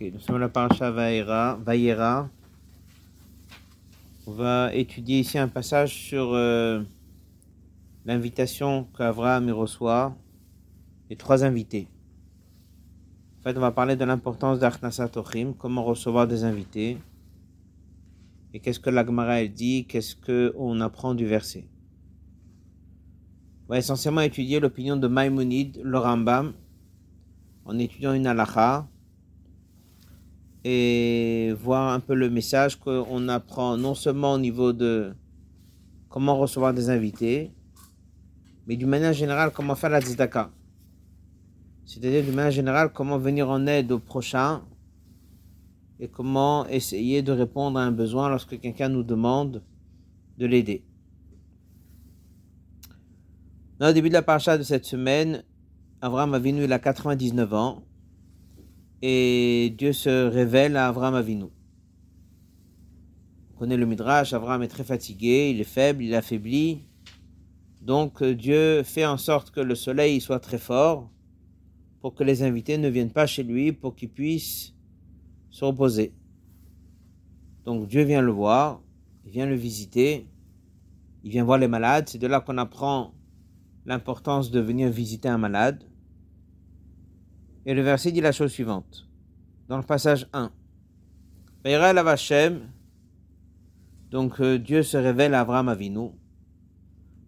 Nous sommes la paracha Vaïra. On va étudier ici un passage sur euh, l'invitation qu'Avraham reçoit et trois invités. En fait, on va parler de l'importance d'Arnasat comment recevoir des invités, et qu'est-ce que l'Agmara dit, qu'est-ce qu'on apprend du verset. On va essentiellement étudier l'opinion de Maïmonide, le Rambam, en étudiant une halakha, et voir un peu le message qu'on apprend non seulement au niveau de comment recevoir des invités, mais d'une manière générale comment faire la tzedaka. C'est-à-dire d'une manière générale comment venir en aide au prochain et comment essayer de répondre à un besoin lorsque quelqu'un nous demande de l'aider. Au début de la paracha de cette semaine, Abraham Avinu il a 99 ans et Dieu se révèle à Avram Avinu. On connaît le Midrash, Avram est très fatigué, il est faible, il est affaibli. Donc euh, Dieu fait en sorte que le soleil soit très fort pour que les invités ne viennent pas chez lui, pour qu'ils puissent se reposer. Donc Dieu vient le voir, il vient le visiter, il vient voir les malades. C'est de là qu'on apprend l'importance de venir visiter un malade. Et le verset dit la chose suivante, dans le passage 1. donc euh, Dieu se révèle à Abraham Avinu.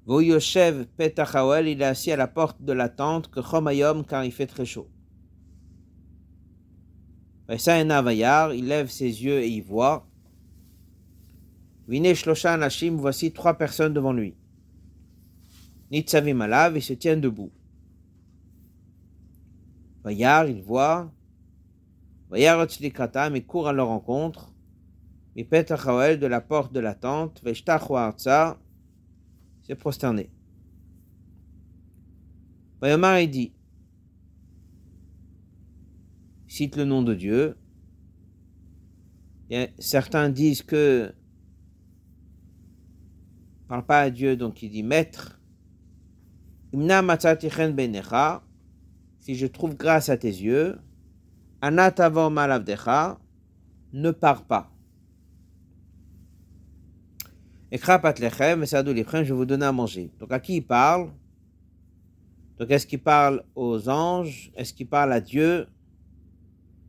Voyoshev Petachawel, il est assis à la porte de la tente que Chomayom car il fait très chaud. il lève ses yeux et il voit. Vine voici trois personnes devant lui. Nitzavim Alav, il se tient debout. Vayar, il voit. Otzlikatam, il court à leur rencontre. Et Petachawel de la porte de la tente, Veshtachwarza, s'est prosterné. Vayomar, il dit, cite le nom de Dieu. Et certains disent que parle pas à Dieu, donc il dit Maître, si je trouve grâce à tes yeux, ne pars pas. Ekrapatlechem, lechem, je vous donner à manger. Donc à qui il parle? Donc est-ce qu'il parle aux anges? Est-ce qu'il parle à Dieu?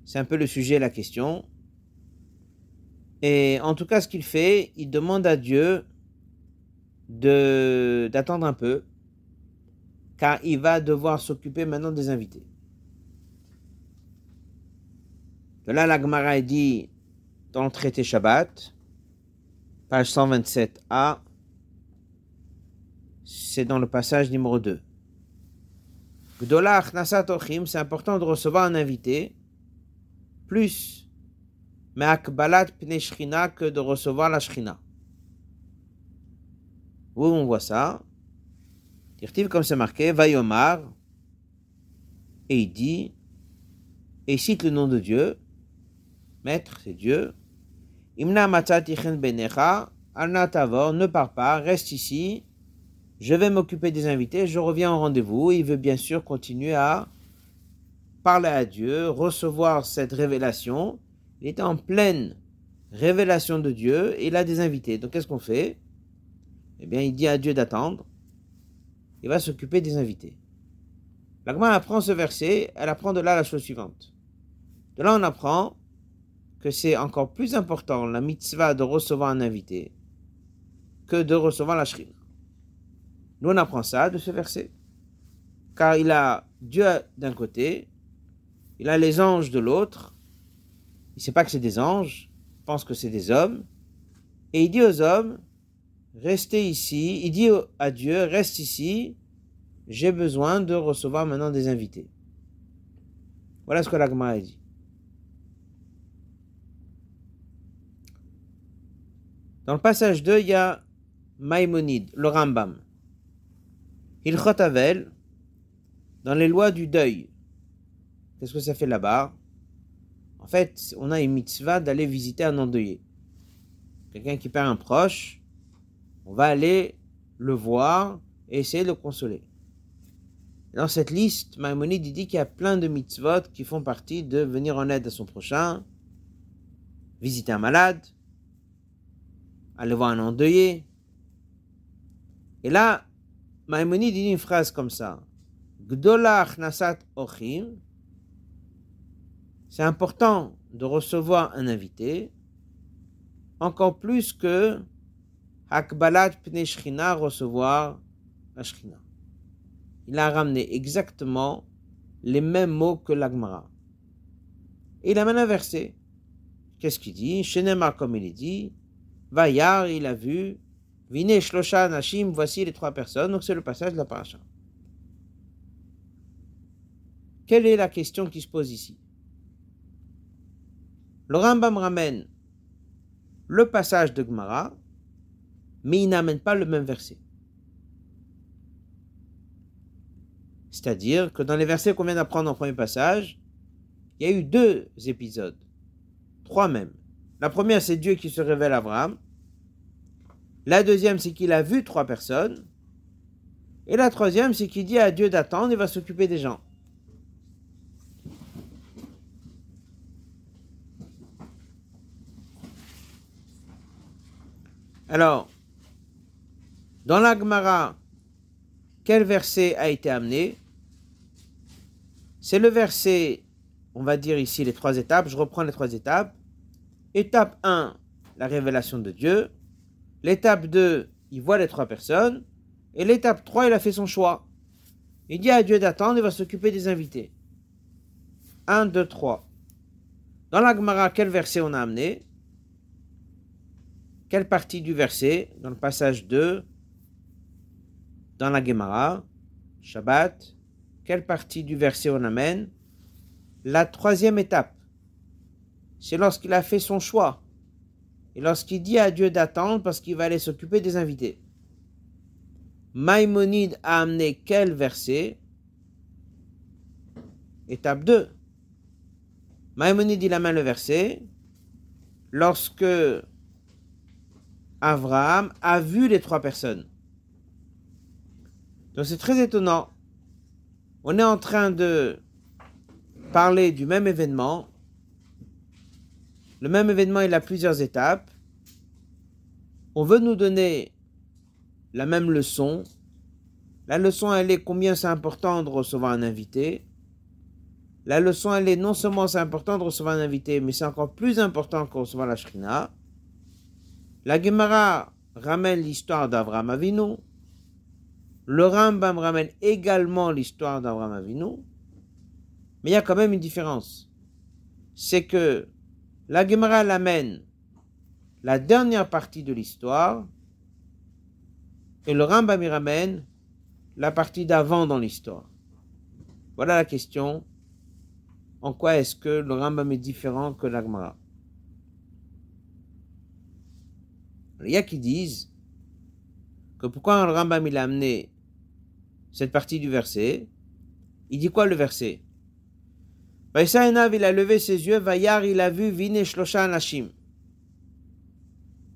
C'est un peu le sujet, la question. Et en tout cas, ce qu'il fait, il demande à Dieu d'attendre un peu car il va devoir s'occuper maintenant des invités. De là, la Gemara dit dans le traité Shabbat, page 127a, c'est dans le passage numéro 2. c'est important de recevoir un invité, plus Me'akbalat pne que de recevoir la shrina. Où on voit ça comme c'est marqué, Vayomar, et il dit, et il cite le nom de Dieu, Maître, c'est Dieu, Imna benecha, Tavor, ne pars pas, reste ici, je vais m'occuper des invités, je reviens au rendez-vous. Il veut bien sûr continuer à parler à Dieu, recevoir cette révélation. Il est en pleine révélation de Dieu et il a des invités. Donc qu'est-ce qu'on fait? Eh bien, il dit à Dieu d'attendre il va s'occuper des invités. L'Agma apprend ce verset, elle apprend de là la chose suivante. De là, on apprend que c'est encore plus important la mitzvah de recevoir un invité que de recevoir la shrina. Nous, on apprend ça de ce verset. Car il a Dieu d'un côté, il a les anges de l'autre. Il ne sait pas que c'est des anges, il pense que c'est des hommes. Et il dit aux hommes, restez ici. Il dit à Dieu, reste ici. J'ai besoin de recevoir maintenant des invités. Voilà ce que l'Agma a dit. Dans le passage 2, il y a Maïmonide, le Rambam. Il Avel, dans les lois du deuil. Qu'est-ce que ça fait là-bas? En fait, on a une mitzvah d'aller visiter un endeuillé. Quelqu'un qui perd un proche, on va aller le voir et essayer de le consoler. Dans cette liste, Maïmonide dit qu'il y a plein de mitzvot qui font partie de venir en aide à son prochain, visiter un malade, aller voir un endeuillé. Et là, Maïmonide dit une phrase comme ça. Gdolach nasat ochim. C'est important de recevoir un invité, encore plus que Hakbalat Pne recevoir la Shrina. Il a ramené exactement les mêmes mots que l'Agmara. Et il amène un verset. Qu'est-ce qu'il dit? Shenema, comme il est dit, Vayar, il a vu, Vine Shlosha Nashim, voici les trois personnes. Donc c'est le passage de la paracha. Quelle est la question qui se pose ici? Le Rambam ramène le passage de Gemara, mais il n'amène pas le même verset. C'est-à-dire que dans les versets qu'on vient d'apprendre en premier passage, il y a eu deux épisodes, trois même. La première, c'est Dieu qui se révèle à Abraham. La deuxième, c'est qu'il a vu trois personnes. Et la troisième, c'est qu'il dit à Dieu d'attendre, il va s'occuper des gens. Alors, dans l'Agmara, quel verset a été amené? C'est le verset, on va dire ici les trois étapes, je reprends les trois étapes. Étape 1, la révélation de Dieu. L'étape 2, il voit les trois personnes. Et l'étape 3, il a fait son choix. Il dit à Dieu d'attendre, il va s'occuper des invités. 1, 2, 3. Dans l'Agmara, quel verset on a amené? Quelle partie du verset? Dans le passage 2, dans la Gemara, Shabbat, quelle partie du verset on amène? La troisième étape, c'est lorsqu'il a fait son choix et lorsqu'il dit à Dieu d'attendre parce qu'il va aller s'occuper des invités. Maïmonide a amené quel verset? Étape 2. Maïmonide il amène le verset lorsque Abraham a vu les trois personnes. Donc c'est très étonnant. On est en train de parler du même événement. Le même événement, il a plusieurs étapes. On veut nous donner la même leçon. La leçon, elle est combien c'est important de recevoir un invité. La leçon, elle est non seulement c'est important de recevoir un invité, mais c'est encore plus important que recevoir la shrina. La Gemara ramène l'histoire d'Avraham Avinu. Le Rambam ramène également l'histoire d'Abraham Avinu, mais il y a quand même une différence. C'est que la Gemara l'amène la dernière partie de l'histoire et le Rambam y ramène la partie d'avant dans l'histoire. Voilà la question. En quoi est-ce que le Rambam est différent que la Gemara? Il y a qui disent que pourquoi le Rambam il a amené cette partie du verset. Il dit quoi le verset? Vaïsaïnav, il a levé ses yeux, Vayar, il a vu Vine Shlosha Nashim.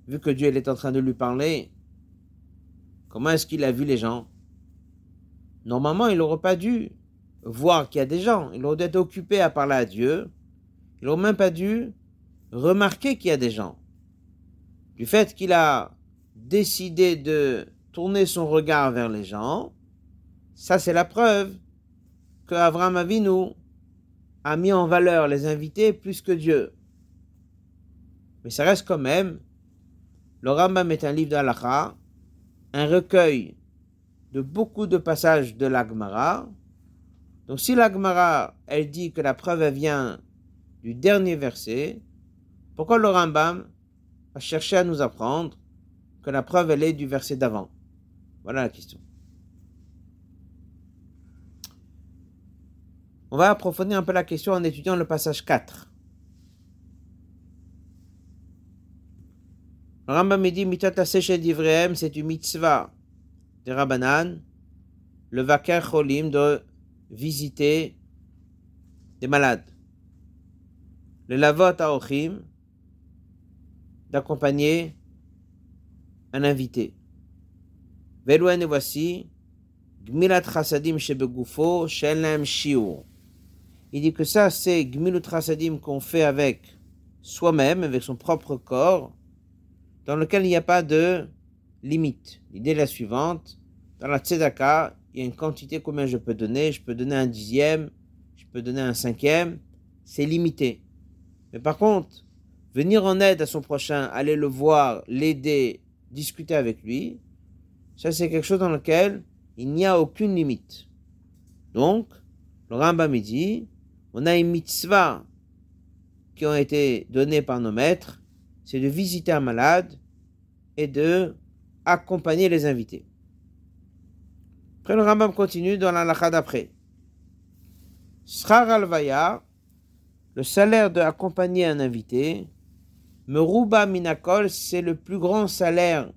Vu que Dieu est en train de lui parler, comment est-ce qu'il a vu les gens? Normalement, il n'aurait pas dû voir qu'il y a des gens. Il aurait dû être occupé à parler à Dieu. Il n'aurait même pas dû remarquer qu'il y a des gens. Du fait qu'il a décidé de tourner son regard vers les gens, ça, c'est la preuve que Avram Avinu a mis en valeur les invités plus que Dieu. Mais ça reste quand même, le Rambam est un livre d'Alacha, un recueil de beaucoup de passages de l'Agmara. Donc si l'Agmara, elle dit que la preuve vient du dernier verset, pourquoi le Rambam a cherché à nous apprendre que la preuve, elle est du verset d'avant? Voilà la question. On va approfondir un peu la question en étudiant le passage 4. Le Rambam dit Mitat d'Ivrehem, c'est une mitzvah de Rabbanan, le Vaker Cholim, de visiter des malades. Le Lavot Aochim, d'accompagner un invité. Velouen et voici, Gmilat Chasadim Shebegufo Shelem Shiur. Il dit que ça, c'est Gmilut Chasadim qu'on fait avec soi-même, avec son propre corps, dans lequel il n'y a pas de limite. L'idée est la suivante. Dans la Tzedaka, il y a une quantité combien je peux donner? Je peux donner un dixième, je peux donner un cinquième. C'est limité. Mais par contre, venir en aide à son prochain, aller le voir, l'aider, discuter avec lui, ça c'est quelque chose dans lequel il n'y a aucune limite. Donc, le Rambam dit, on a une mitzvah qui ont été données par nos maîtres, c'est de visiter un malade et de accompagner les invités. Après, le Rambam continue dans la lacha d'après. Srar alvaya, le salaire de accompagner un invité, Meruba minakol, c'est le plus grand salaire,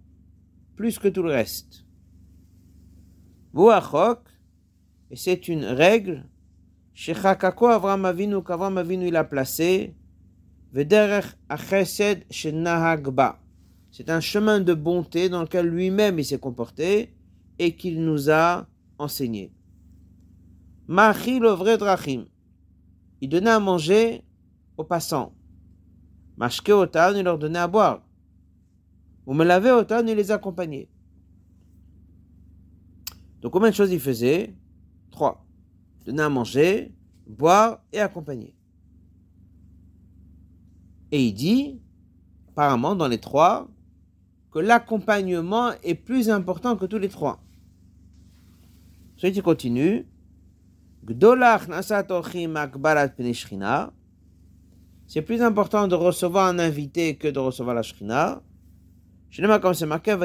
plus que tout le reste. Vuachok, et c'est une règle, Shechakako Avram Avinu, qu'Avram Avinu il a placé, Vederech Achesed Shenahagba. C'est un chemin de bonté dans lequel lui-même il s'est comporté et qu'il nous a enseigné. Machi vrai drachim. Il donnait à manger aux passants. Mashke otan, il leur donnait à boire. Ou me laver otan, il les accompagnait. Donc combien de choses il faisait? Trois. Donner à manger, boire et accompagner. Et il dit, apparemment dans les trois, que l'accompagnement est plus important que tous les trois. Ensuite, il continue. C'est plus important de recevoir un invité que de recevoir la Shrina. comme c'est marqué,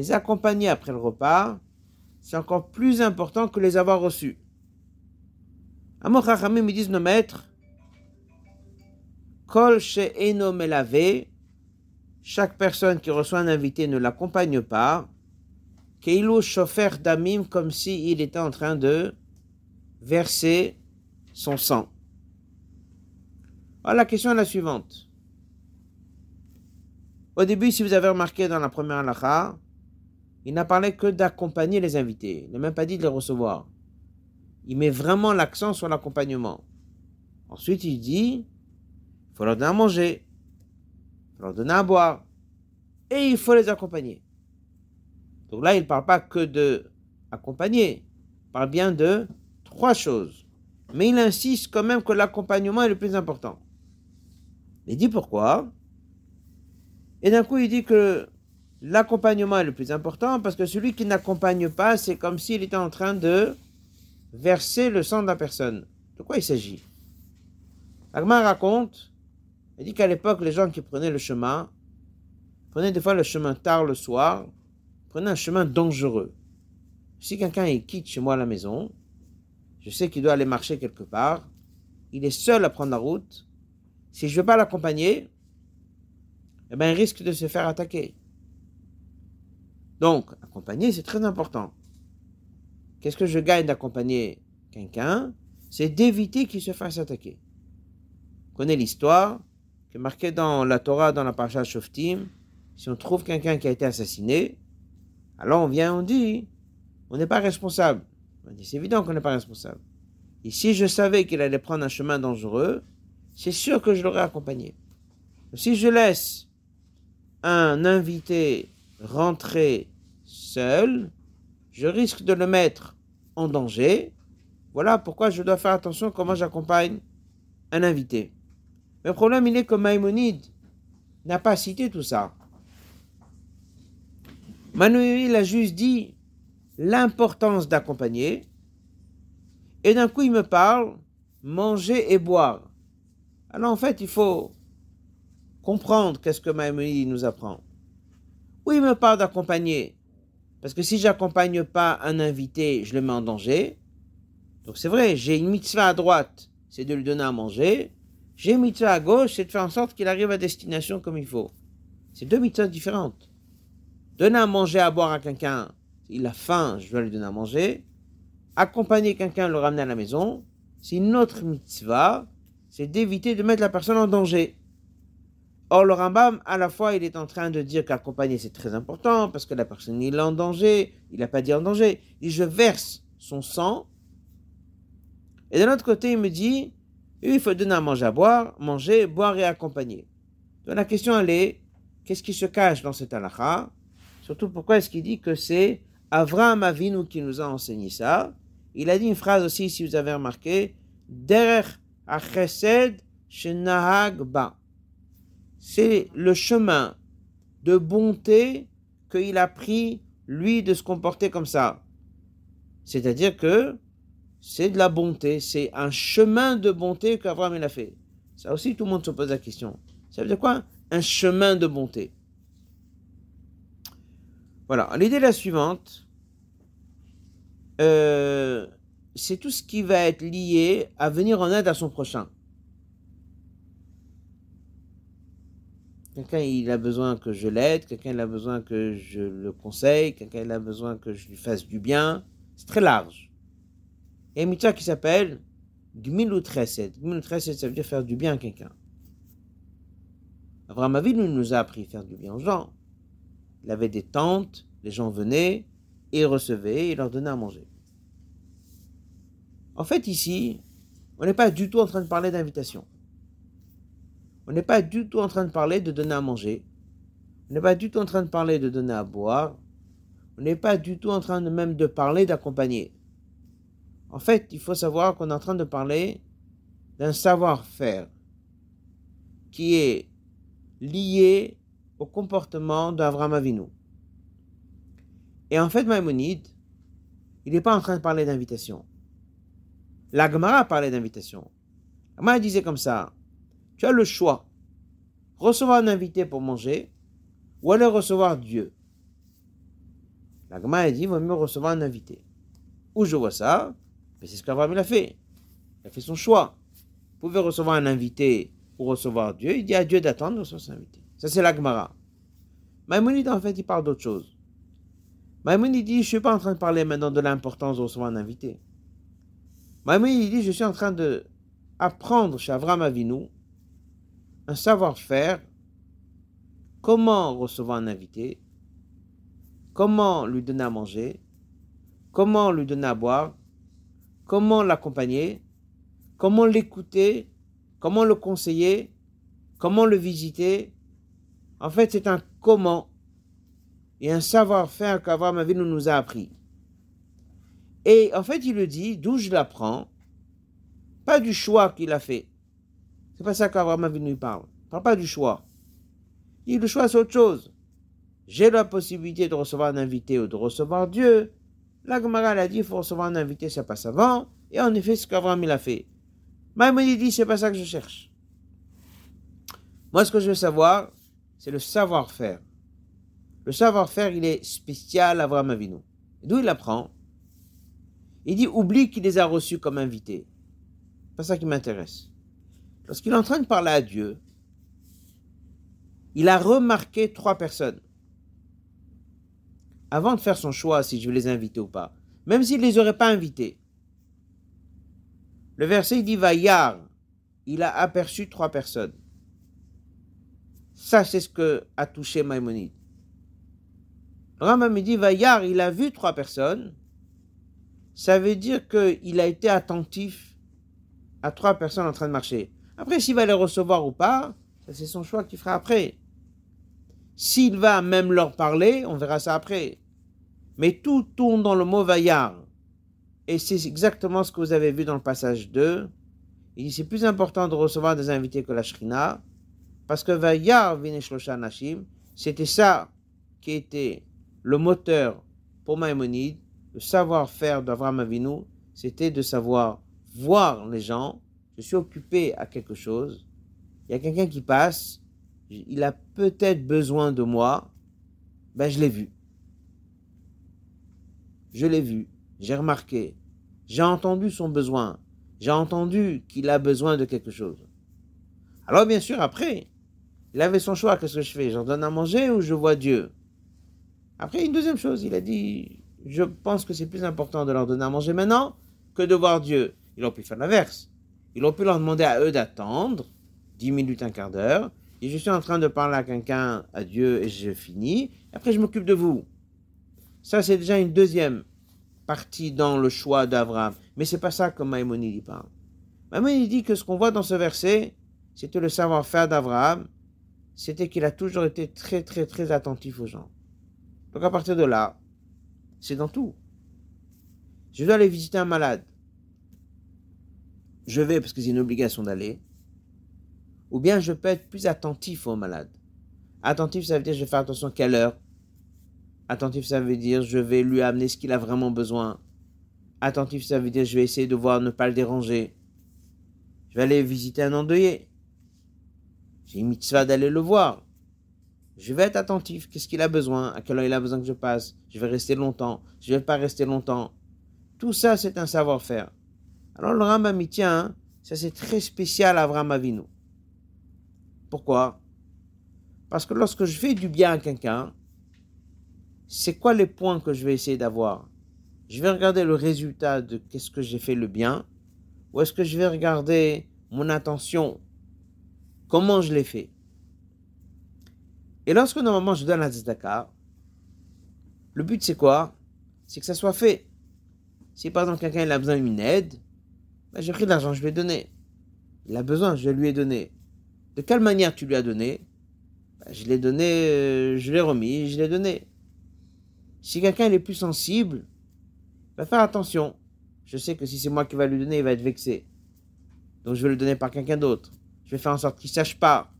Les accompagner après le repas, c'est encore plus important que les avoir reçus. Amor Chachamim, ils disent nos maîtres, Kol she'eno melave, chaque personne qui reçoit un invité ne l'accompagne pas, Keilu chofer damim, comme s'il était en train de verser son sang. Alors la question est la suivante. Au début, si vous avez remarqué dans la première halakha, il n'a parlé que d'accompagner les invités. Il n'a même pas dit de les recevoir. Il met vraiment l'accent sur l'accompagnement. Ensuite, il dit faut leur donner à manger, il faut leur donner à boire, et il faut les accompagner. Donc là, il ne parle pas que de accompagner, il parle bien de trois choses. Mais il insiste quand même que l'accompagnement est le plus important. Il dit pourquoi? Et d'un coup, il dit que l'accompagnement est le plus important parce que celui qui n'accompagne pas, c'est comme s'il était en train de verser le sang de la personne. De quoi il s'agit? Agma raconte il dit qu'à l'époque, les gens qui prenaient le chemin, prenaient des fois le chemin tard le soir, prenaient un chemin dangereux. Si quelqu'un quitte chez moi la maison, je sais qu'il doit aller marcher quelque part, il est seul à prendre la route, si je ne veux pas l'accompagner, eh ben, il risque de se faire attaquer. Donc, accompagner, c'est très important. Qu'est-ce que je gagne d'accompagner quelqu'un? C'est d'éviter qu'il se fasse attaquer. Vous connaissez l'histoire qui est marqué dans la Torah, dans la parasha Shoftim, si on trouve quelqu'un qui a été assassiné, alors on vient, on dit, on n'est pas responsable. On dit, c'est évident qu'on n'est pas responsable. Et si je savais qu'il allait prendre un chemin dangereux, c'est sûr que je l'aurais accompagné. Si je laisse un invité rentrer seul, je risque de le mettre en danger. Voilà pourquoi je dois faire attention comment j'accompagne un invité. Le problème, il est que Maïmonide n'a pas cité tout ça. Manuel a juste dit l'importance d'accompagner. Et d'un coup, il me parle manger et boire. Alors en fait, il faut comprendre qu'est-ce que Maïmonide nous apprend. Oui, il me parle d'accompagner. Parce que si j'accompagne pas un invité, je le mets en danger. Donc c'est vrai, j'ai une mitzvah à droite, c'est de lui donner à manger. J'ai mitzvah à gauche, c'est de faire en sorte qu'il arrive à destination comme il faut. C'est deux mitzvahs différentes. Donner à manger, à boire à quelqu'un, il a faim, je dois lui donner à manger. Accompagner quelqu'un, le ramener à la maison, c'est une autre mitzvah, c'est d'éviter de mettre la personne en danger. Or, le Rambam, à la fois, il est en train de dire qu'accompagner, c'est très important, parce que la personne, il est en danger. Il n'a pas dit en danger. Il dit, je verse son sang. Et d'un autre côté, il me dit, il faut donner à manger à boire, manger, boire et accompagner. Donc la question, elle est, qu'est-ce qui se cache dans cet halakha? Surtout, pourquoi est-ce qu'il dit que c'est Avraham Avinu qui nous a enseigné ça? Il a dit une phrase aussi, si vous avez remarqué, Derech achesed shenahag ba c'est le chemin de bonté qu'il a pris, lui, de se comporter comme ça. C'est-à-dire que c'est de la bonté, c'est un chemin de bonté qu'Abraham a fait. Ça aussi, tout le monde se pose la question. Ça veut dire quoi? Un chemin de bonté. Voilà, l'idée la suivante. Euh, c'est tout ce qui va être lié à venir en aide à son prochain. Quelqu'un, il a besoin que je l'aide, quelqu'un, il a besoin que je le conseille, quelqu'un, il a besoin que je lui fasse du bien. C'est très large. Il y a une mitzvah qui s'appelle Gmilut Chesed. Gmilut Chesed, ça veut dire faire du bien à quelqu'un. Abraham Avinu nous a appris à faire du bien aux gens. Il avait des tentes, les gens venaient, et recevaient, et leur donnaient à manger. En fait, ici, on n'est pas du tout en train de parler d'invitation. On n'est pas du tout en train de parler de donner à manger. On n'est pas du tout en train de parler de donner à boire. On n'est pas du tout en train de même de parler d'accompagner. En fait, il faut savoir qu'on est en train de parler d'un savoir-faire qui est lié au comportement d'Avram Avinu. Et en fait, Maïmonide, il n'est pas en train de parler d'invitation. La Gemara parlait d'invitation. La disait comme ça tu as le choix. Recevoir un invité pour manger ou aller recevoir Dieu. La a dit, il vaut mieux recevoir un invité. Où je vois ça Mais c'est ce qu'Abraham a fait. Il a fait son choix. Vous pouvez recevoir un invité ou recevoir Dieu. Il dit à Dieu d'attendre de recevoir son invité. Ça, c'est la Gemara. Maïmonide, en fait, il parle d'autre chose. Maïmonide dit, je ne suis pas en train de parler maintenant de l'importance de recevoir un invité. Maïmonide dit, je suis en train de apprendre chez Avram Avinu un savoir-faire, comment recevoir un invité, comment lui donner à manger, comment lui donner à boire, comment l'accompagner, comment l'écouter, comment le conseiller, comment le visiter? En fait, c'est un comment et un savoir-faire qu'Abraham nous a appris. Et en fait, il le dit, d'où je l'apprends, pas du choix qu'il a fait, c'est pas ça qu'Abraham Avinu parle. Il parle pas du choix. Il le choix, c'est autre chose. J'ai la possibilité de recevoir un invité ou de recevoir Dieu. La Gemara a dit il faut recevoir un invité, ça passe avant. Et en effet, ce qu'Abraham il a fait. il dit c'est pas ça que je cherche. Moi, ce que je veux savoir, c'est le savoir-faire. Le savoir-faire, il est spécial à Abraham Avinu. D'où il apprend Il dit oublie qu'il les a reçus comme invités. Pas ça qui m'intéresse. Lorsqu'il est en train de parler à Dieu, il a remarqué trois personnes. Avant de faire son choix si je veux les inviter ou pas, même s'il ne les aurait pas invités. Le verset dit Vayar, il a aperçu trois personnes. Ça, c'est ce que a touché Maïmonide. Le Rambam me dit Vayar, il a vu trois personnes. Ça veut dire qu'il a été attentif à trois personnes en train de marcher. Après, s'il va les recevoir ou pas, c'est son choix qu'il fera après. S'il va même leur parler, on verra ça après. Mais tout tourne dans le mot vaillard. Et c'est exactement ce que vous avez vu dans le passage 2. Il dit c'est plus important de recevoir des invités que la shrina, parce que vaillard vineshlosha nashim, c'était ça qui était le moteur pour Maïmonide, le savoir-faire d'Avram Avinu, c'était de savoir voir les gens je suis occupé à quelque chose, il y a quelqu'un qui passe, il a peut-être besoin de moi, ben je l'ai vu. Je l'ai vu, j'ai remarqué, j'ai entendu son besoin, j'ai entendu qu'il a besoin de quelque chose. Alors bien sûr, après, il avait son choix, qu'est-ce que je fais? J'en donne à manger ou je vois Dieu? Après, une deuxième chose, il a dit, je pense que c'est plus important de leur donner à manger maintenant que de voir Dieu. Il aurait pu faire l'inverse. Ils ont pu leur demander à eux d'attendre 10 minutes, un quart d'heure, Et je suis en train de parler à quelqu'un, à Dieu, et je finis. Après, je m'occupe de vous. Ça, c'est déjà une deuxième partie dans le choix d'Abraham. Mais c'est pas ça que Maïmonide parle. Maïmonide dit que ce qu'on voit dans ce verset, c'était le savoir-faire d'Abraham, c'était qu'il a toujours été très, très, très attentif aux gens. Donc à partir de là, c'est dans tout. Je dois aller visiter un malade. Je vais parce que c'est une obligation d'aller. Ou bien je peux être plus attentif au malade. Attentif, ça veut dire je vais faire attention à quelle heure. Attentif, ça veut dire je vais lui amener ce qu'il a vraiment besoin. Attentif, ça veut dire je vais essayer de voir ne pas le déranger. Je vais aller visiter un endeuillé. J'ai une mitzvah d'aller le voir. Je vais être attentif. Qu'est-ce qu'il a besoin À quelle heure il a besoin que je passe Je vais rester longtemps. Je ne vais pas rester longtemps. Tout ça, c'est un savoir-faire. Alors le Rambam y tient. Hein. ça c'est très spécial à Avraham Avinu. Pourquoi? Parce que lorsque je fais du bien à quelqu'un, c'est quoi les points que je vais essayer d'avoir? Je vais regarder le résultat de qu'est-ce que j'ai fait le bien, ou est-ce que je vais regarder mon intention, comment je l'ai fait? Et lorsque normalement je donne la tzedaka, le but c'est quoi? C'est que ça soit fait. Si par exemple quelqu'un a besoin d'une aide, ben, j'ai pris de l'argent, je lui ai donné. Il a besoin, je lui ai donné. De quelle manière tu lui as donné? Ben, Je l'ai donné, euh, je l'ai remis, je l'ai donné. Si quelqu'un est plus sensible, va faire attention. Je sais que si c'est moi qui va lui donner, il va être vexé. Donc je vais le donner par quelqu'un d'autre. Je vais faire en sorte qu'il sache pas.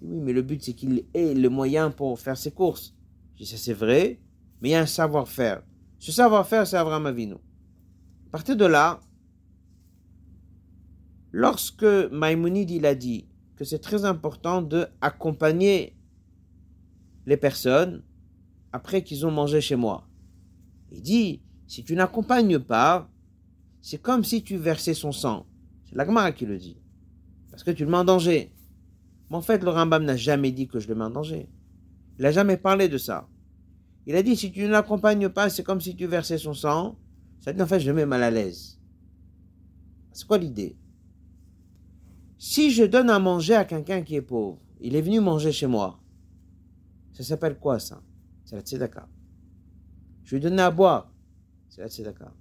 Oui, mais le but c'est qu'il ait le moyen pour faire ses courses. Je dis ça c'est vrai, mais il y a un savoir-faire. Ce savoir-faire, c'est Abraham Avinu. À partir de là, lorsque Maïmonide il a dit que c'est très important de accompagner les personnes après qu'ils ont mangé chez moi, il dit si tu n'accompagnes pas, c'est comme si tu versais son sang. C'est l'Agmara qui le dit. Parce que tu le mets en danger. Mais en fait, le Rambam n'a jamais dit que je le mets en danger. Il n'a jamais parlé de ça. Il a dit si tu ne l'accompagnes pas, c'est comme si tu versais son sang. Ça dit en fait, je mets mal à l'aise. C'est quoi l'idée? Si je donne à manger à quelqu'un qui est pauvre, il est venu manger chez moi. Ça s'appelle quoi ça? C'est la tzedaka. Je lui donne à boire. C'est la tzedaka.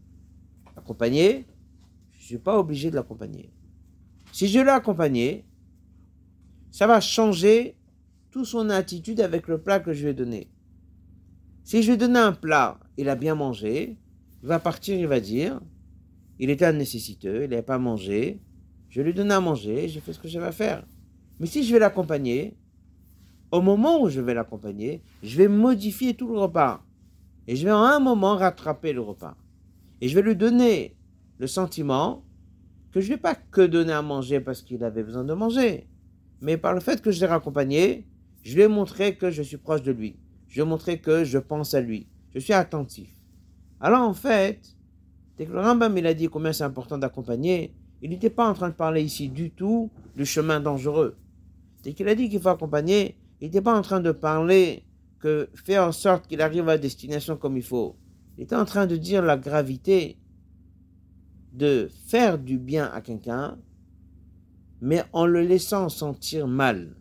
Accompagner, je ne suis pas obligé de l'accompagner. Si je l'ai accompagné, ça va changer toute son attitude avec le plat que je lui ai donné. Si je lui ai donné un plat, il a bien mangé, il va partir, il va dire, il était un nécessiteux, il n'avait pas mangé, je lui donne à manger, j'ai fait ce que j'avais à faire. Mais si je vais l'accompagner, au moment où je vais l'accompagner, je vais modifier tout le repas. Et je vais en un moment rattraper le repas. Et je vais lui donner le sentiment que je ne vais pas que donner à manger parce qu'il avait besoin de manger, mais par le fait que je l'ai raccompagné, je lui ai montré que je suis proche de lui. Je lui ai montré que je pense à lui. Je suis attentif. Alors en fait, dès que le Rambam il a dit combien c'est important d'accompagner, il n'était pas en train de parler ici du tout du chemin dangereux. Dès qu'il a dit qu'il faut accompagner, il n'était pas en train de parler que faire en sorte qu'il arrive à destination comme il faut. Il était en train de dire la gravité de faire du bien à quelqu'un, mais en le laissant sentir mal.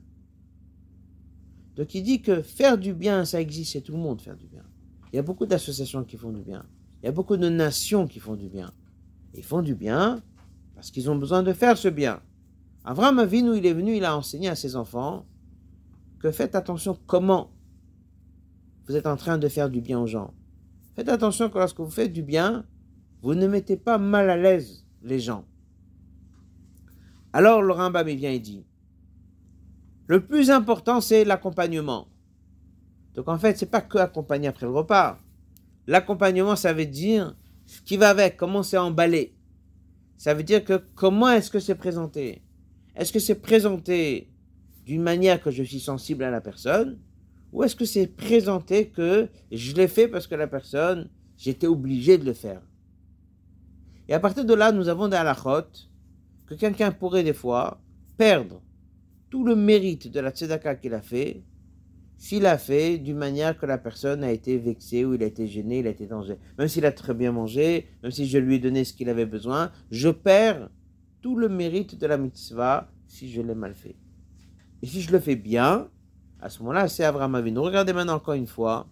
Donc il dit que faire du bien, ça existe c'est tout le monde faire du bien. Il y a beaucoup d'associations qui font du bien. Il y a beaucoup de nations qui font du bien. Ils font du bien parce qu'ils ont besoin de faire ce bien. Avram Avinu, il est venu, il a enseigné à ses enfants que faites attention comment vous êtes en train de faire du bien aux gens. Faites attention que lorsque vous faites du bien, vous ne mettez pas mal à l'aise les gens. Alors le Rambam vient et dit, le plus important c'est l'accompagnement. Donc en fait, c'est pas que accompagner après le repas. L'accompagnement, ça veut dire ce qui va avec, comment c'est emballé. Ça veut dire que comment est-ce que c'est présenté? Est-ce que c'est présenté d'une manière que je suis sensible à la personne? Ou est-ce que c'est présenté que je l'ai fait parce que la personne, j'étais obligé de le faire? Et à partir de là, nous avons des halakhot que quelqu'un pourrait des fois perdre tout le mérite de la tzedaka qu'il a fait s'il a fait d'une manière que la personne a été vexée ou il a été gêné, il a été danger. Même s'il a très bien mangé, même si je lui ai donné ce qu'il avait besoin, je perds tout le mérite de la mitzvah si je l'ai mal fait. Et si je le fais bien, à ce moment-là, c'est Avraham Avinu. Regardez maintenant encore une fois,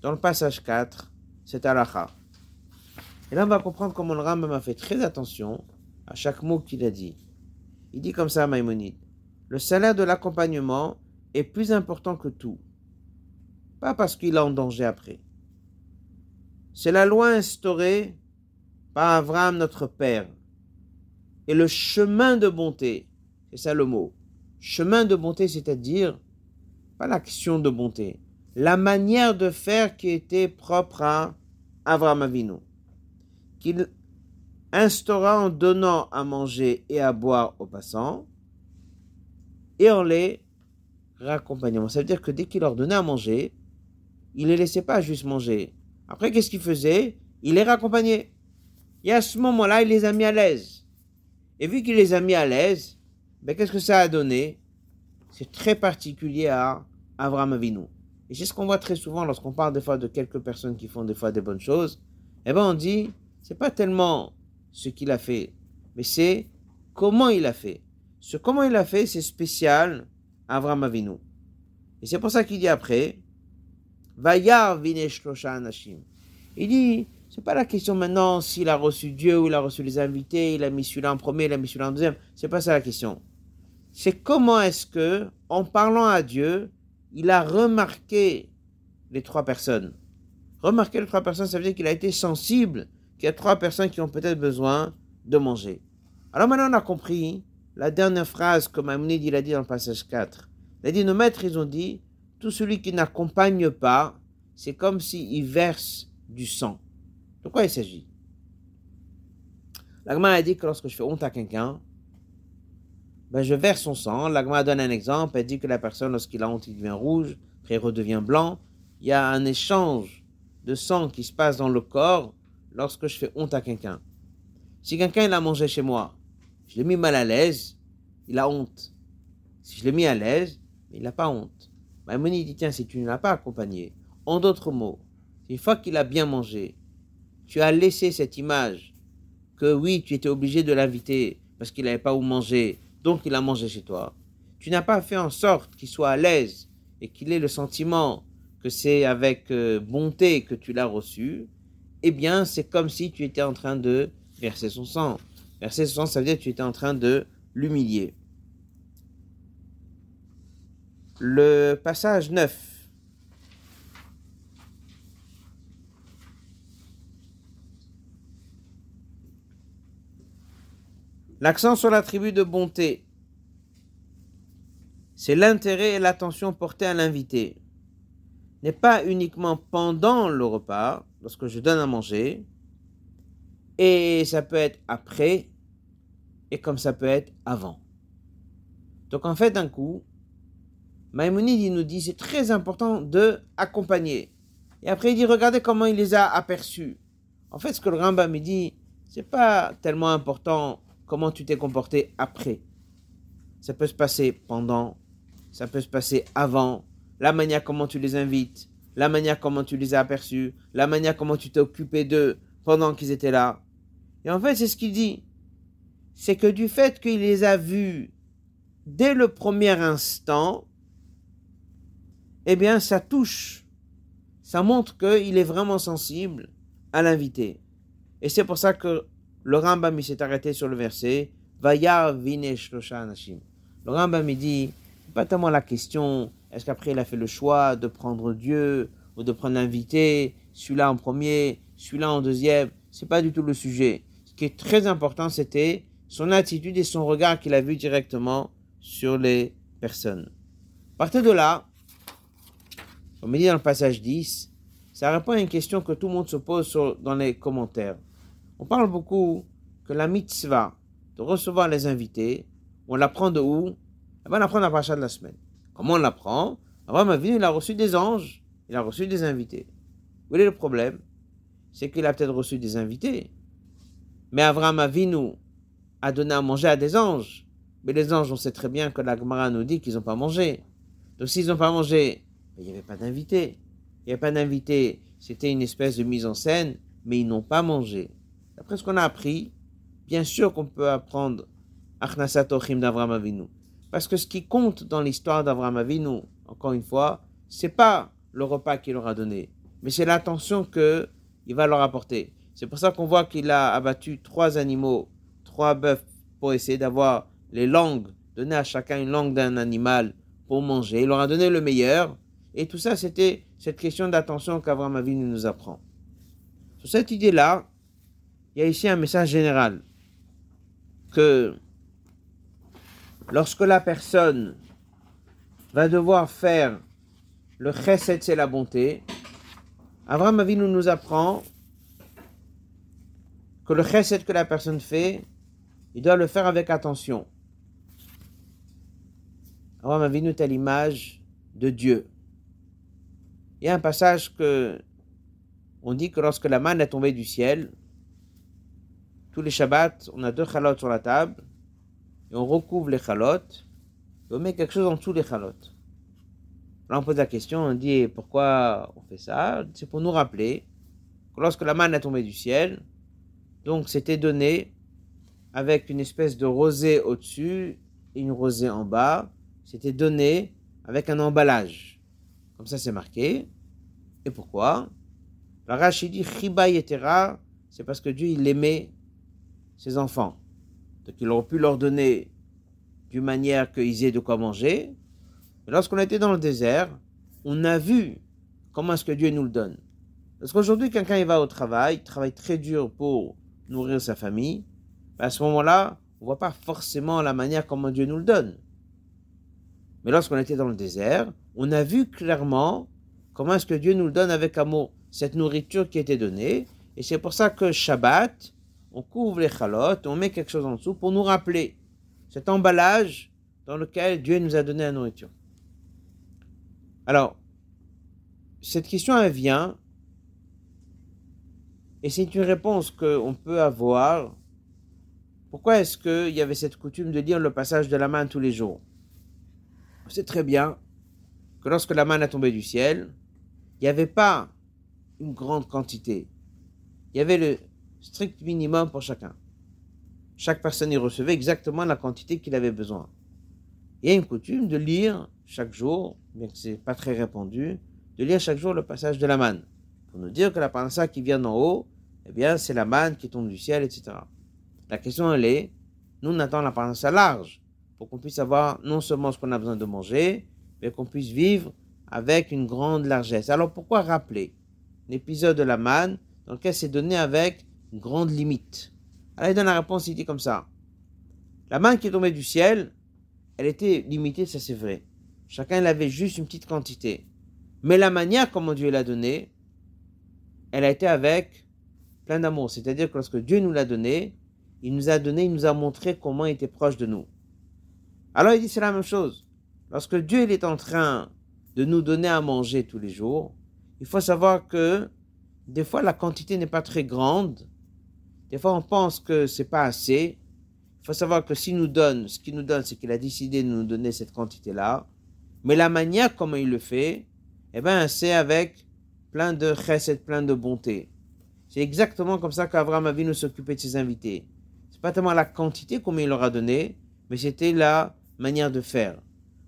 dans le passage 4, c'est Alacha. Et là, on va comprendre comment le Rambam a fait très attention à chaque mot qu'il a dit. Il dit comme ça à Maïmonide Le salaire de l'accompagnement est plus important que tout. Pas parce qu'il est en danger après. C'est la loi instaurée par Abraham, notre père. Et le chemin de bonté, c'est ça le mot. Chemin de bonté, c'est-à-dire, pas l'action de bonté, la manière de faire qui était propre à Abraham Avinu, qu'il instaura en donnant à manger et à boire aux passants et en les raccompagnant. Ça veut dire que dès qu'il leur donnait à manger, il ne les laissait pas juste manger. Après, qu'est-ce qu'il faisait? Il les raccompagnait. Et à ce moment-là, il les a mis à l'aise. Et vu qu'il les a mis à l'aise, ben, qu'est-ce que ça a donné? C'est très particulier à Abraham Avinu. Et c'est ce qu'on voit très souvent lorsqu'on parle des fois de quelques personnes qui font des fois des bonnes choses. Eh ben, on dit, c'est pas tellement ce qu'il a fait, mais c'est comment il a fait. Ce comment il a fait, c'est spécial à Abraham Avinu. Et c'est pour ça qu'il dit après, Vayar. Il dit, c'est pas la question maintenant s'il a reçu Dieu ou il a reçu les invités, il a mis celui-là en premier, il a mis celui-là en deuxième. C'est pas ça la question. C'est comment est-ce que, en parlant à Dieu, il a remarqué les trois personnes. Remarquer les trois personnes, ça veut dire qu'il a été sensible qu'il y a trois personnes qui ont peut-être besoin de manger. Alors maintenant, on a compris la dernière phrase que Maïmonide il a dit dans le passage 4. Il a dit, nos maîtres, ils ont dit, tout celui qui n'accompagne pas, c'est comme s'il verse du sang. De quoi il s'agit? L'agma a dit que lorsque je fais honte à quelqu'un, ben je verse son sang. L'agma donne un exemple. Elle dit que la personne, lorsqu'il a honte, il devient rouge, après il redevient blanc. Il y a un échange de sang qui se passe dans le corps lorsque je fais honte à quelqu'un. Si quelqu'un il a mangé chez moi, je l'ai mis mal à l'aise, il a honte. Si je l'ai mis à l'aise, il n'a pas honte. Maïmonide dit tiens, si tu ne l'as pas accompagné, en d'autres mots, une fois qu'il a bien mangé, tu as laissé cette image que oui, tu étais obligé de l'inviter parce qu'il n'avait pas où manger, donc il a mangé chez toi. Tu n'as pas fait en sorte qu'il soit à l'aise et qu'il ait le sentiment que c'est avec euh, bonté que tu l'as reçu, eh bien, c'est comme si tu étais en train de verser son sang. Son sang, ça veut dire que tu étais en train de l'humilier. Le passage 9. L'accent sur l'attribut de bonté, c'est l'intérêt et l'attention portés à l'invité. N'est pas uniquement pendant le repas, lorsque je donne à manger, et ça peut être après, et comme ça peut être avant. Donc en fait, d'un coup, Maïmonide nous dit c'est très important de accompagner. Et après il dit regardez comment il les a aperçus. En fait, ce que le Rambam me dit, c'est pas tellement important comment tu t'es comporté après. Ça peut se passer pendant, ça peut se passer avant, la manière comment tu les invites, la manière comment tu les as aperçus, la manière comment tu t'es occupé d'eux pendant qu'ils étaient là. Et en fait, c'est ce qu'il dit. C'est que du fait qu'il les a vus dès le premier instant, eh bien, ça touche. Ça montre qu'il est vraiment sensible à l'invité. Et c'est pour ça que le Rambam s'est arrêté sur le verset Vaya vinesh anashim. Le Rambam dit pas tellement la question est-ce qu'après il a fait le choix de prendre Dieu ou de prendre l'invité, celui-là en premier, celui-là en deuxième? C'est pas du tout le sujet. Ce qui est très important, c'était son attitude et son regard qu'il a vu directement sur les personnes. partir de là, comme il dit dans le passage 10, ça répond à une question que tout le monde se pose dans les commentaires. On parle beaucoup que la mitzvah de recevoir les invités, on l'apprend de où? Eh ben, On apprend la paracha de la semaine. Comment on l'apprend? Abraham Avinu, il a reçu des anges, il a reçu des invités. Où est le problème? C'est qu'il a peut-être reçu des invités. Mais Abraham Avinu a donné à manger à des anges. Mais les anges, on sait très bien que la Gemara nous dit qu'ils n'ont pas mangé. Donc s'ils n'ont pas mangé, ben, il n'y avait pas d'invités. Il n'y avait pas d'invités. C'était une espèce de mise en scène, mais ils n'ont pas mangé. D'après ce qu'on a appris, bien sûr qu'on peut apprendre Achnasat Ochim d'Avraham Avinu. Parce que ce qui compte dans l'histoire d'Abraham Avinu, encore une fois, c'est pas le repas qu'il leur a donné, mais c'est l'attention qu'il va leur apporter. C'est pour ça qu'on voit qu'il a abattu trois animaux, trois bœufs, pour essayer d'avoir les langues, donner à chacun une langue d'un animal pour manger. Il leur a donné le meilleur. Et tout ça, c'était cette question d'attention qu'Abraham Avinu nous apprend. Sur cette idée-là, il y a ici un message général que lorsque la personne va devoir faire le chesed, c'est la bonté, Abraham Avinu nous apprend que le chesed que la personne fait, il doit le faire avec attention. Abraham Avinu est à l'image de Dieu. Il y a un passage que on dit que lorsque la manne est tombée du ciel, tous les Shabbats, on a deux chalotes sur la table, et on recouvre les chalotes, et on met quelque chose en dessous des chalotes. Là, on pose la question, on dit pourquoi on fait ça? C'est pour nous rappeler que lorsque la manne est tombée du ciel, donc c'était donné avec une espèce de rosée au-dessus et une rosée en bas, c'était donné avec un emballage. Comme ça, c'est marqué. Et pourquoi? La Rachid dit Chiba Yetera, c'est parce que Dieu, il aimait ses enfants. Donc, il aurait pu leur donner d'une manière qu'ils aient de quoi manger. Mais lorsqu'on était dans le désert, on a vu comment est-ce que Dieu nous le donne. Parce qu'aujourd'hui, quelqu'un il va au travail, il travaille très dur pour nourrir sa famille. Ben, à ce moment-là, on ne voit pas forcément la manière comment Dieu nous le donne. Mais lorsqu'on était dans le désert, on a vu clairement comment est-ce que Dieu nous le donne avec amour, cette nourriture qui était donnée. Et c'est pour ça que Shabbat, on couvre les chalotes, on met quelque chose en dessous pour nous rappeler cet emballage dans lequel Dieu nous a donné la nourriture. Alors, cette question, elle vient, et c'est une réponse qu'on peut avoir. Pourquoi est-ce qu'il y avait cette coutume de lire le passage de la main tous les jours? On sait très bien que lorsque la manne a tombé du ciel, il n'y avait pas une grande quantité. Il y avait le strict minimum pour chacun. Chaque personne y recevait exactement la quantité qu'il avait besoin. Il y a une coutume de lire chaque jour, bien que ce n'est pas très répandu, de lire chaque jour le passage de la manne, pour nous dire que la parnassa qui vient d'en haut, eh bien, c'est la manne qui tombe du ciel, etc. La question, elle est, nous, on attend la parnassa large, pour qu'on puisse avoir non seulement ce qu'on a besoin de manger, mais qu'on puisse vivre avec une grande largesse. Alors, pourquoi rappeler l'épisode de la manne dans lequel c'est donné avec une grande limite? Alors, il donne la réponse, il dit comme ça. La manne qui est tombée du ciel, elle était limitée, ça c'est vrai. Chacun avait juste une petite quantité. Mais la manière comment Dieu l'a donnée, elle a été avec plein d'amour. C'est-à-dire que lorsque Dieu nous l'a donné, il nous a donné, il nous a montré comment il était proche de nous. Alors il dit c'est la même chose. Lorsque Dieu est en train de nous donner à manger tous les jours, il faut savoir que des fois la quantité n'est pas très grande. Des fois on pense que c'est pas assez. Il faut savoir que s'il nous donne, ce qu'il nous donne, c'est qu'il a décidé de nous donner cette quantité-là. Mais la manière comment il le fait, eh ben, c'est avec plein de chesed, plein de bonté. C'est exactement comme ça qu'Abraham nous s'occuper de ses invités. C'est pas tellement la quantité comme il leur a donné, mais c'était la manière de faire.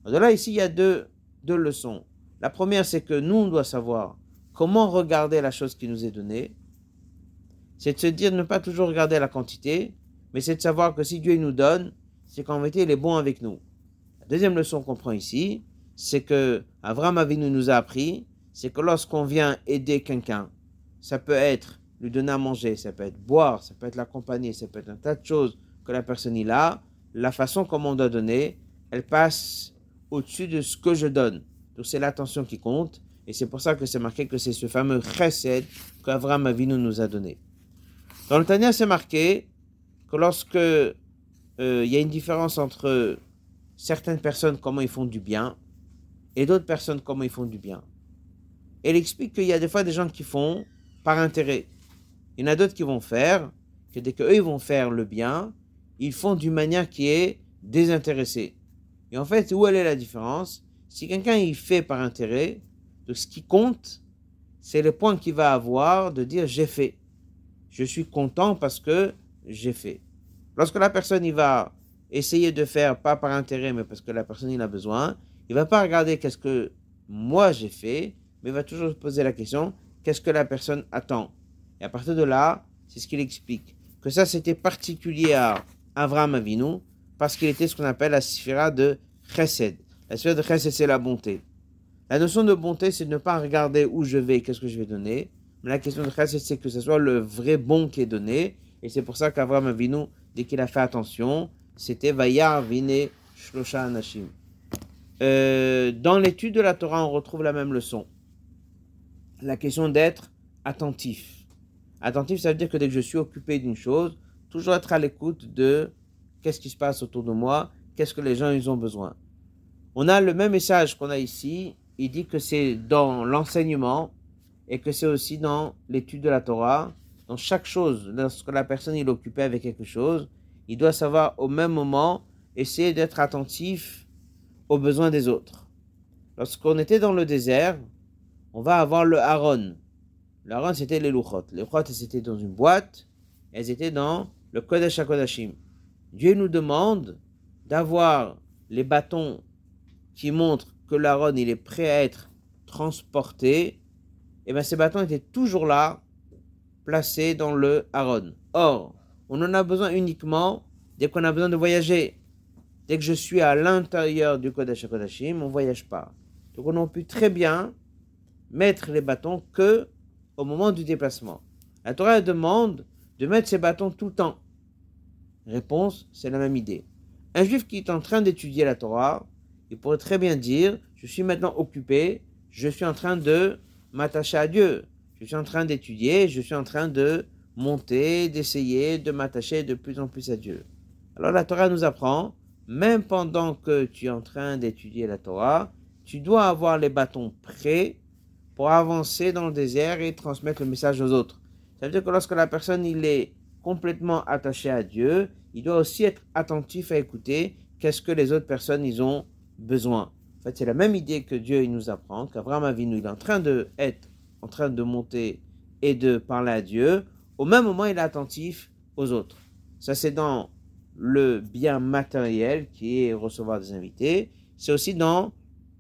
Alors là, ici, il y a deux, deux leçons. La première, c'est que nous, on doit savoir comment regarder la chose qui nous est donnée. C'est de se dire, ne pas toujours regarder la quantité, mais c'est de savoir que si Dieu nous donne, c'est qu'en vérité, il est bon avec nous. La deuxième leçon qu'on prend ici, c'est que Abraham Avinu nous a appris, c'est que lorsqu'on vient aider quelqu'un, ça peut être lui donner à manger, ça peut être boire, ça peut être l'accompagner, ça peut être un tas de choses que la personne il a, la façon comme on doit donner, elle passe au-dessus de ce que je donne. Donc c'est l'attention qui compte, et c'est pour ça que c'est marqué que c'est ce fameux chesed qu'Abraham Avinu nous a donné. Dans le Tania, c'est marqué que lorsque euh, il y a une différence entre certaines personnes, comment ils font du bien, et d'autres personnes, comment ils font du bien. Elle explique qu'il y a des fois des gens qui font par intérêt. Il y en a d'autres qui vont faire, que dès qu'eux vont faire le bien, ils font d'une manière qui est désintéressée. Et en fait, où elle est la différence? Si quelqu'un il fait par intérêt, donc ce qui compte, c'est le point qu'il va avoir de dire j'ai fait. Je suis content parce que j'ai fait. Lorsque la personne il va essayer de faire, pas par intérêt, mais parce que la personne il a besoin, il va pas regarder qu'est-ce que moi j'ai fait, mais il va toujours se poser la question, qu'est-ce que la personne attend? Et à partir de là, c'est ce qu'il explique. Que ça, c'était particulier à Avram Avinu, parce qu'il était ce qu'on appelle la sphira de chesed. La sphira de chesed, c'est la bonté. La notion de bonté, c'est de ne pas regarder où je vais, qu'est-ce que je vais donner. Mais la question de chesed, c'est que ce soit le vrai bon qui est donné. Et c'est pour ça qu'Avram Avinu, dès qu'il a fait attention, c'était Vayar Vine Shlosha Anashim. Euh, dans l'étude de la Torah, on retrouve la même leçon. La question d'être attentif. Attentif, ça veut dire que dès que je suis occupé d'une chose, toujours être à l'écoute de qu'est-ce qui se passe autour de moi, qu'est-ce que les gens ils ont besoin. On a le même message qu'on a ici. Il dit que c'est dans l'enseignement et que c'est aussi dans l'étude de la Torah. Dans chaque chose, lorsque la personne est occupée avec quelque chose, il doit savoir au même moment essayer d'être attentif aux besoins des autres. Lorsqu'on était dans le désert, on va avoir le Aaron. Le Aaron, c'était les Luchot. Les Luchot, c'était dans une boîte, elles étaient dans le Kodesh HaKodashim. Dieu nous demande d'avoir les bâtons qui montrent que l'Aaron, il est prêt à être transporté. Et bien, ces bâtons étaient toujours là, placés dans le Aaron. Or, on en a besoin uniquement dès qu'on a besoin de voyager. Dès que je suis à l'intérieur du Kodesh HaKodashim, on ne voyage pas. Donc on a pu très bien mettre les bâtons que au moment du déplacement. La Torah demande de mettre ces bâtons tout le temps. Réponse, c'est la même idée. Un juif qui est en train d'étudier la Torah, il pourrait très bien dire, je suis maintenant occupé, je suis en train de m'attacher à Dieu, je suis en train d'étudier, je suis en train de monter, d'essayer de m'attacher de plus en plus à Dieu. Alors la Torah nous apprend, même pendant que tu es en train d'étudier la Torah, tu dois avoir les bâtons prêts pour avancer dans le désert et transmettre le message aux autres. Ça veut dire que lorsque la personne il est complètement attaché à Dieu, il doit aussi être attentif à écouter qu'est-ce que les autres personnes ils ont besoin. En fait, c'est la même idée que Dieu il nous apprend, qu'Abraham Avinu il est en train de être en train de monter et de parler à Dieu, au même moment il est attentif aux autres. Ça c'est dans le bien matériel qui est recevoir des invités, c'est aussi dans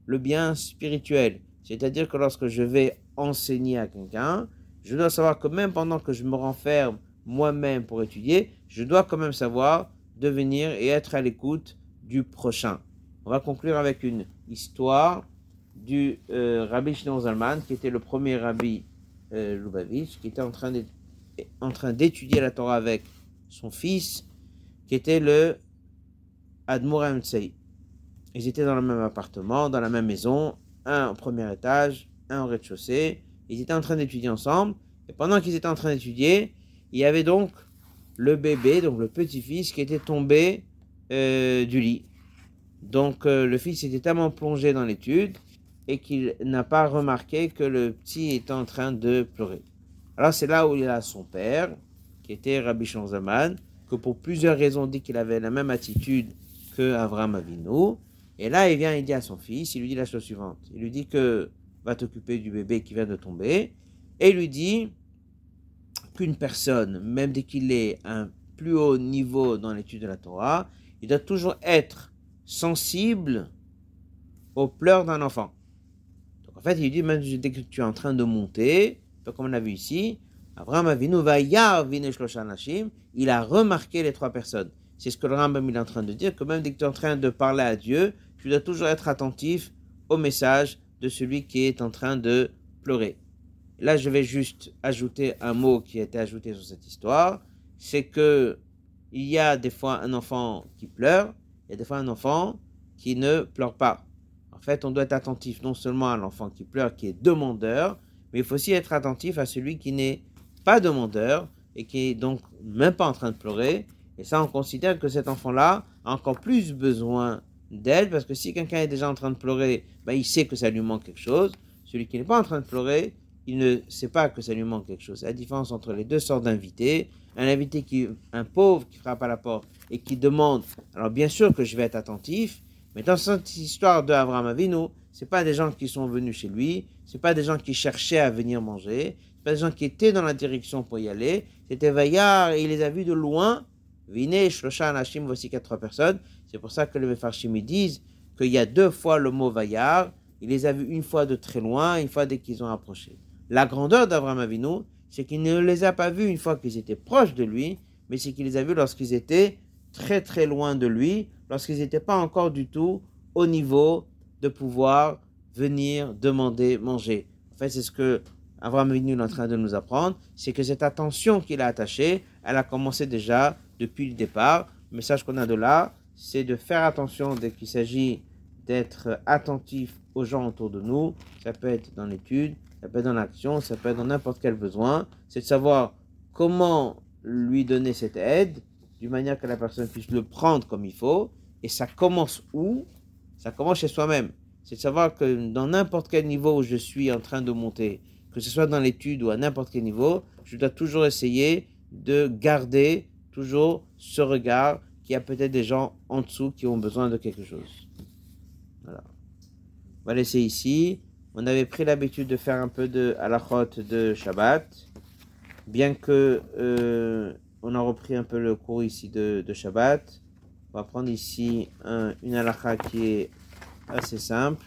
le bien spirituel. C'est-à-dire que lorsque je vais enseigner à quelqu'un, je dois savoir que même pendant que je me renferme moi-même pour étudier, je dois quand même savoir devenir et être à l'écoute du prochain. On va conclure avec une histoire du euh, rabbi Shimon Zalman, qui était le premier rabbi euh, Lubavitch, qui était en train d'étudier la Torah avec son fils, qui était le Admor Tzei. Ils étaient dans le même appartement, dans la même maison, un au premier étage, un au rez-de-chaussée. Ils étaient en train d'étudier ensemble. Et pendant qu'ils étaient en train d'étudier, il y avait donc le bébé, donc le petit-fils, qui était tombé euh, du lit. Donc euh, le fils était tellement plongé dans l'étude et qu'il n'a pas remarqué que le petit était en train de pleurer. Alors c'est là où il a son père, qui était Rabbi Shanzaman, que pour plusieurs raisons dit qu'il avait la même attitude que Avram Avinu. Et là, il vient, il dit à son fils, il lui dit la chose suivante. Il lui dit que va t'occuper du bébé qui vient de tomber. Et il lui dit qu'une personne, même dès qu'il est à un plus haut niveau dans l'étude de la Torah, il doit toujours être sensible aux pleurs d'un enfant. Donc en fait, il lui dit, même dès que tu es en train de monter, comme on a vu ici, Abraham Avinu va il a remarqué les trois personnes. C'est ce que le Rambam est en train de dire, que même dès que tu es en train de parler à Dieu, tu dois toujours être attentif au message de celui qui est en train de pleurer. Là, je vais juste ajouter un mot qui a été ajouté sur cette histoire, c'est que il y a des fois un enfant qui pleure, il y a des fois un enfant qui ne pleure pas. En fait, on doit être attentif non seulement à l'enfant qui pleure, qui est demandeur, mais il faut aussi être attentif à celui qui n'est pas demandeur et qui est donc même pas en train de pleurer. Et ça, on considère que cet enfant-là a encore plus besoin d'aide parce que si quelqu'un est déjà en train de pleurer, ben, il sait que ça lui manque quelque chose. Celui qui n'est pas en train de pleurer, il ne sait pas que ça lui manque quelque chose. La différence entre les deux sortes d'invités, un invité qui, un pauvre qui frappe à la porte et qui demande, alors bien sûr que je vais être attentif, mais dans cette histoire de Avraham Avinu, c'est pas des gens qui sont venus chez lui, c'est pas des gens qui cherchaient à venir manger, c'est pas des gens qui étaient dans la direction pour y aller, c'était Vaillard et il les a vus de loin Vine, Shlosha Anashim, voici quatre personnes. C'est pour ça que les Mefarshim disent qu'il y a deux fois le mot Vayar. Il les a vus une fois de très loin, une fois dès qu'ils ont approché. La grandeur d'Abraham Avinu, c'est qu'il ne les a pas vus une fois qu'ils étaient proches de lui, mais c'est qu'il les a vus lorsqu'ils étaient très très loin de lui, lorsqu'ils n'étaient pas encore du tout au niveau de pouvoir venir demander manger. En fait, c'est ce que Abraham Avinu est en train de nous apprendre, c'est que cette attention qu'il a attachée, elle a commencé déjà depuis le départ. Le message qu'on a de là, c'est de faire attention dès qu'il s'agit d'être attentif aux gens autour de nous. Ça peut être dans l'étude, ça peut être dans l'action, ça peut être dans n'importe quel besoin. C'est de savoir comment lui donner cette aide, d'une manière que la personne puisse le prendre comme il faut. Et ça commence où? Ça commence chez soi-même. C'est de savoir que dans n'importe quel niveau où je suis en train de monter, que ce soit dans l'étude ou à n'importe quel niveau, je dois toujours essayer de garder toujours ce regard qu'il y a peut-être des gens en dessous qui ont besoin de quelque chose. Voilà. On va laisser ici. On avait pris l'habitude de faire un peu de halachot de Shabbat, bien que euh, on a repris un peu le cours ici de, Shabbat. On va prendre ici une halakha qui est assez simple.